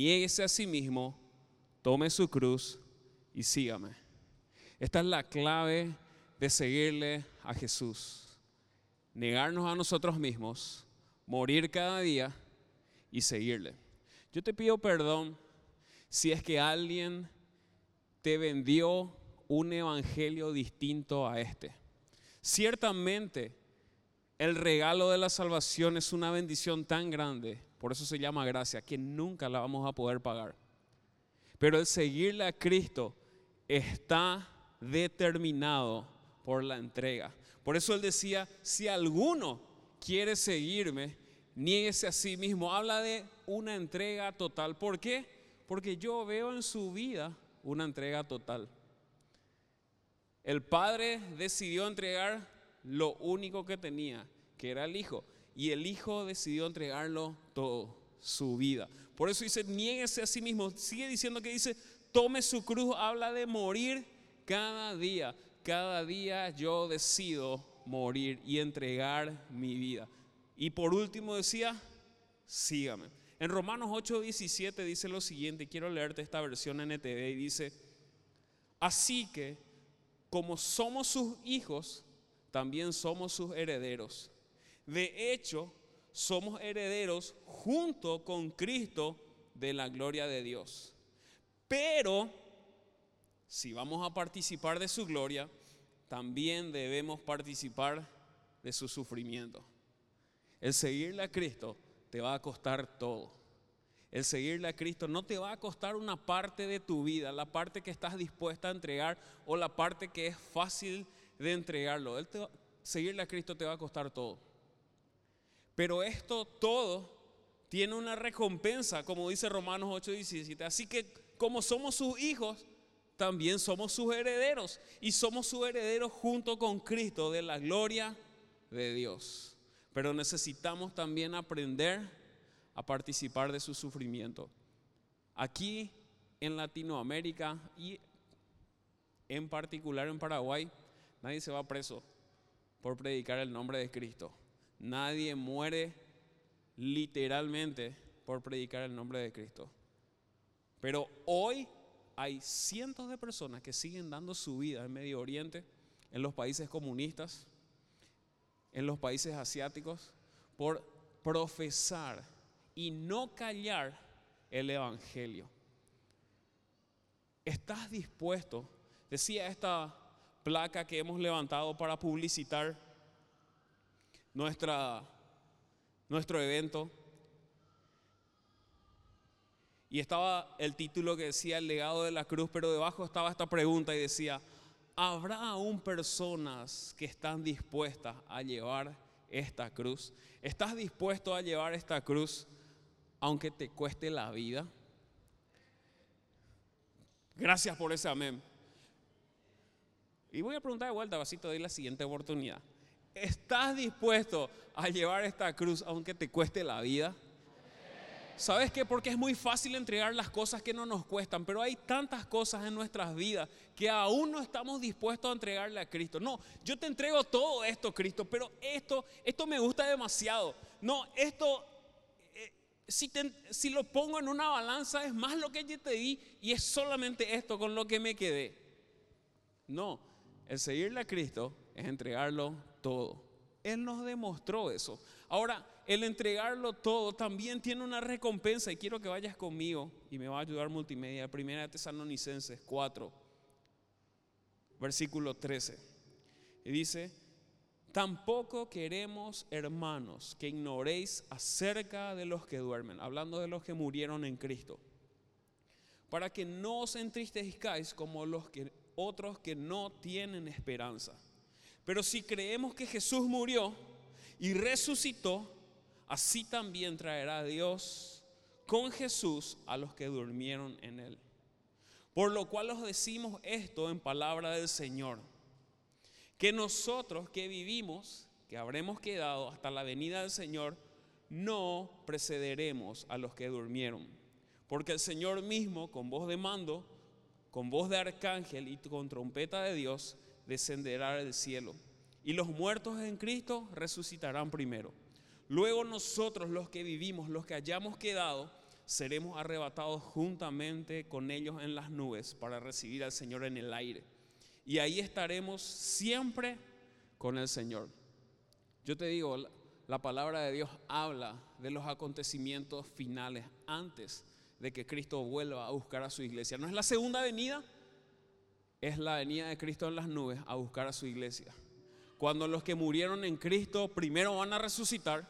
Niéguese a sí mismo, tome su cruz y sígame. Esta es la clave de seguirle a Jesús. Negarnos a nosotros mismos, morir cada día y seguirle. Yo te pido perdón si es que alguien te vendió un evangelio distinto a este. Ciertamente, el regalo de la salvación es una bendición tan grande, por eso se llama gracia, que nunca la vamos a poder pagar. Pero el seguirle a Cristo está determinado por la entrega. Por eso él decía, si alguno quiere seguirme, niéguese a sí mismo. Habla de una entrega total. ¿Por qué? Porque yo veo en su vida una entrega total. El padre decidió entregar lo único que tenía, que era el hijo. Y el hijo decidió entregarlo todo, su vida. Por eso dice, niéguese a sí mismo. Sigue diciendo que dice, tome su cruz. Habla de morir cada día. Cada día yo decido morir y entregar mi vida. Y por último decía, sígame. En Romanos 8:17 dice lo siguiente, quiero leerte esta versión NTV y dice, así que como somos sus hijos, también somos sus herederos. De hecho, somos herederos junto con Cristo de la gloria de Dios. Pero, si vamos a participar de su gloria, también debemos participar de su sufrimiento. El seguirle a Cristo te va a costar todo. El seguirle a Cristo no te va a costar una parte de tu vida, la parte que estás dispuesta a entregar o la parte que es fácil de entregarlo. seguirle a Cristo te va a costar todo. Pero esto todo tiene una recompensa, como dice Romanos 8:17. Así que como somos sus hijos, también somos sus herederos. Y somos sus herederos junto con Cristo de la gloria de Dios pero necesitamos también aprender a participar de su sufrimiento. Aquí en Latinoamérica y en particular en Paraguay, nadie se va preso por predicar el nombre de Cristo. Nadie muere literalmente por predicar el nombre de Cristo. Pero hoy hay cientos de personas que siguen dando su vida en Medio Oriente, en los países comunistas, en los países asiáticos por profesar y no callar el Evangelio. ¿Estás dispuesto? Decía esta placa que hemos levantado para publicitar nuestra, nuestro evento. Y estaba el título que decía el legado de la cruz, pero debajo estaba esta pregunta y decía, ¿habrá aún personas que están dispuestas a llevar esta cruz? ¿Estás dispuesto a llevar esta cruz aunque te cueste la vida? Gracias por ese amén. Y voy a preguntar de vuelta, te doy la siguiente oportunidad. ¿Estás dispuesto a llevar esta cruz aunque te cueste la vida? ¿Sabes qué? Porque es muy fácil entregar las cosas que no nos cuestan, pero hay tantas cosas en nuestras vidas que aún no estamos dispuestos a entregarle a Cristo. No, yo te entrego todo esto, Cristo, pero esto, esto me gusta demasiado. No, esto, eh, si, si lo pongo en una balanza, es más lo que yo te di y es solamente esto con lo que me quedé. No, el seguirle a Cristo es entregarlo todo. Él nos demostró eso. Ahora, el entregarlo todo también tiene una recompensa y quiero que vayas conmigo y me va a ayudar multimedia. Primera de Tesalonicenses 4, versículo 13. Y dice, tampoco queremos, hermanos, que ignoréis acerca de los que duermen, hablando de los que murieron en Cristo, para que no os entristezcáis como los que, otros que no tienen esperanza. Pero si creemos que Jesús murió y resucitó, así también traerá Dios con Jesús a los que durmieron en él. Por lo cual os decimos esto en palabra del Señor, que nosotros que vivimos, que habremos quedado hasta la venida del Señor, no precederemos a los que durmieron. Porque el Señor mismo, con voz de mando, con voz de arcángel y con trompeta de Dios, descenderá del cielo. Y los muertos en Cristo resucitarán primero. Luego nosotros los que vivimos, los que hayamos quedado, seremos arrebatados juntamente con ellos en las nubes para recibir al Señor en el aire. Y ahí estaremos siempre con el Señor. Yo te digo, la palabra de Dios habla de los acontecimientos finales antes de que Cristo vuelva a buscar a su iglesia. No es la segunda venida, es la venida de Cristo en las nubes a buscar a su iglesia. Cuando los que murieron en Cristo primero van a resucitar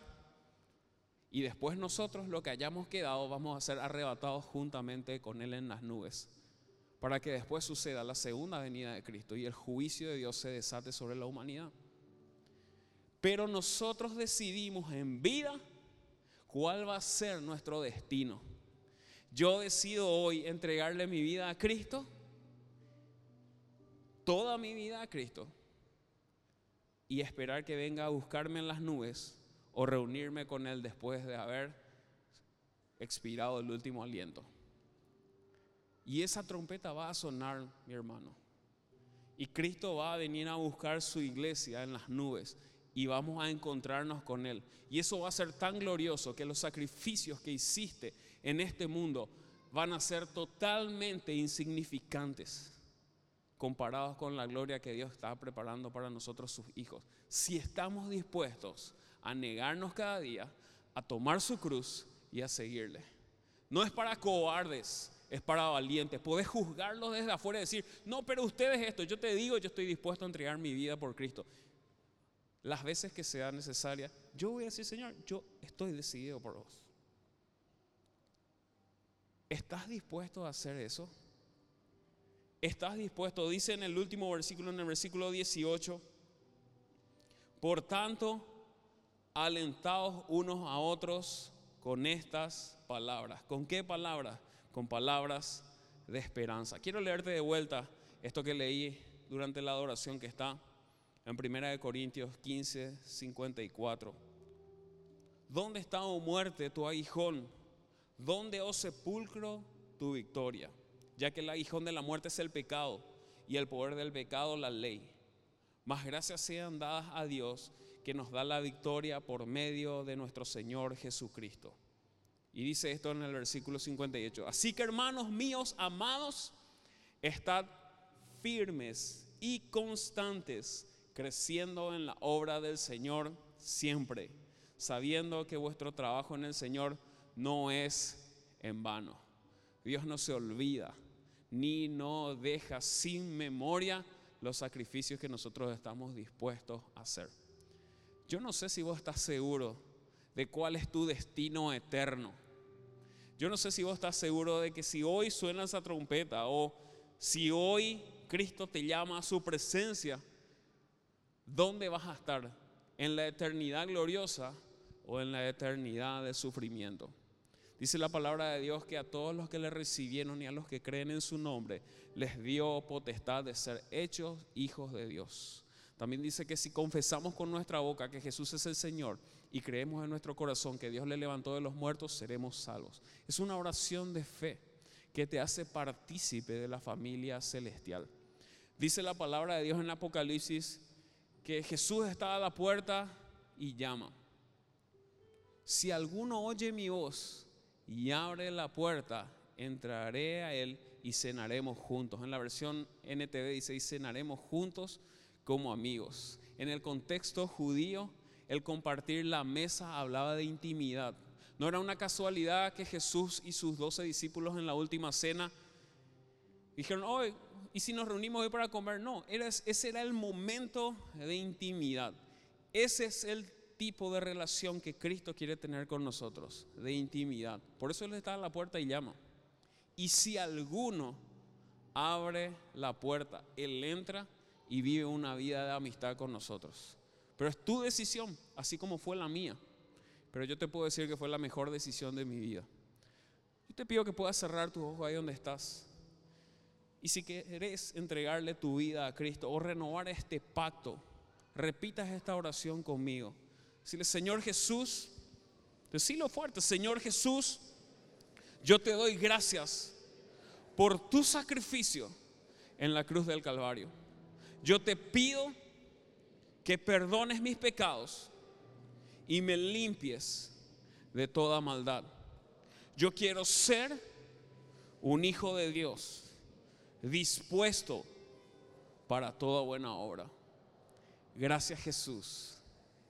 y después nosotros, lo que hayamos quedado, vamos a ser arrebatados juntamente con Él en las nubes. Para que después suceda la segunda venida de Cristo y el juicio de Dios se desate sobre la humanidad. Pero nosotros decidimos en vida cuál va a ser nuestro destino. Yo decido hoy entregarle mi vida a Cristo, toda mi vida a Cristo, y esperar que venga a buscarme en las nubes o reunirme con Él después de haber expirado el último aliento. Y esa trompeta va a sonar, mi hermano. Y Cristo va a venir a buscar su iglesia en las nubes y vamos a encontrarnos con Él. Y eso va a ser tan glorioso que los sacrificios que hiciste en este mundo van a ser totalmente insignificantes comparados con la gloria que Dios está preparando para nosotros sus hijos. Si estamos dispuestos a negarnos cada día, a tomar su cruz y a seguirle. No es para cobardes, es para valientes. Puedes juzgarlos desde afuera y decir, no, pero ustedes esto, yo te digo, yo estoy dispuesto a entregar mi vida por Cristo. Las veces que sea necesaria, yo voy a decir, Señor, yo estoy decidido por vos. ¿Estás dispuesto a hacer eso? ¿Estás dispuesto? Dice en el último versículo, en el versículo 18, por tanto, alentados unos a otros con estas palabras. ¿Con qué palabras? Con palabras de esperanza. Quiero leerte de vuelta esto que leí durante la adoración que está en 1 Corintios 15, 54. ¿Dónde está, oh muerte, tu aguijón? ¿Dónde, oh sepulcro, tu victoria? Ya que el aguijón de la muerte es el pecado y el poder del pecado la ley. Más gracias sean dadas a Dios que nos da la victoria por medio de nuestro Señor Jesucristo. Y dice esto en el versículo 58. Así que hermanos míos, amados, estad firmes y constantes, creciendo en la obra del Señor siempre, sabiendo que vuestro trabajo en el Señor no es en vano. Dios no se olvida ni no deja sin memoria los sacrificios que nosotros estamos dispuestos a hacer. Yo no sé si vos estás seguro de cuál es tu destino eterno. Yo no sé si vos estás seguro de que si hoy suena esa trompeta o si hoy Cristo te llama a su presencia, ¿dónde vas a estar? ¿En la eternidad gloriosa o en la eternidad de sufrimiento? Dice la palabra de Dios que a todos los que le recibieron y a los que creen en su nombre les dio potestad de ser hechos hijos de Dios. También dice que si confesamos con nuestra boca que Jesús es el Señor y creemos en nuestro corazón que Dios le levantó de los muertos, seremos salvos. Es una oración de fe que te hace partícipe de la familia celestial. Dice la palabra de Dios en Apocalipsis que Jesús está a la puerta y llama. Si alguno oye mi voz y abre la puerta, entraré a él y cenaremos juntos. En la versión NTV dice, y cenaremos juntos como amigos. En el contexto judío, el compartir la mesa hablaba de intimidad. No era una casualidad que Jesús y sus doce discípulos en la última cena dijeron, hoy, ¿y si nos reunimos hoy para comer? No, ese era el momento de intimidad. Ese es el tipo de relación que Cristo quiere tener con nosotros, de intimidad. Por eso Él está a la puerta y llama. Y si alguno abre la puerta, Él entra y vive una vida de amistad con nosotros. Pero es tu decisión, así como fue la mía. Pero yo te puedo decir que fue la mejor decisión de mi vida. Yo te pido que puedas cerrar tus ojos ahí donde estás. Y si querés entregarle tu vida a Cristo o renovar este pacto, repitas esta oración conmigo. Dile, Señor Jesús, decilo fuerte, Señor Jesús, yo te doy gracias por tu sacrificio en la cruz del Calvario. Yo te pido que perdones mis pecados y me limpies de toda maldad. Yo quiero ser un hijo de Dios, dispuesto para toda buena obra. Gracias Jesús,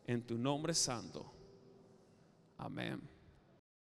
en tu nombre santo. Amén.